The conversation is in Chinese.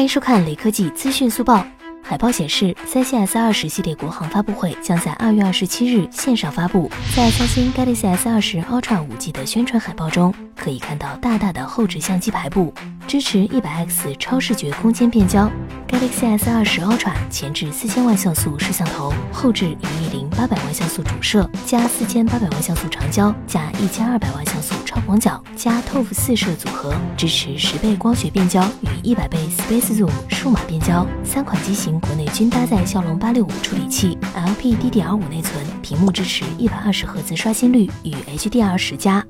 欢迎收看雷科技资讯速报。海报显示，三星 S 二十系列国行发布会将在二月二十七日线上发布。在三星 Galaxy S 二十 Ultra 五 G 的宣传海报中，可以看到大大的后置相机排布，支持一百 X 超视觉空间变焦。Galaxy S 二十 Ultra 前置四千万像素摄像头，后置云一零八百万像素主摄加四千八百万像素长焦加一千二百万像素超广角加 ToF 四摄组合，支持十倍光学变焦与一百倍 Space Zoom 数码变焦。三款机型。国内均搭载骁龙八六五处理器，LPDDR 五内存，屏幕支持一百二十赫兹刷新率与 HDR 十加。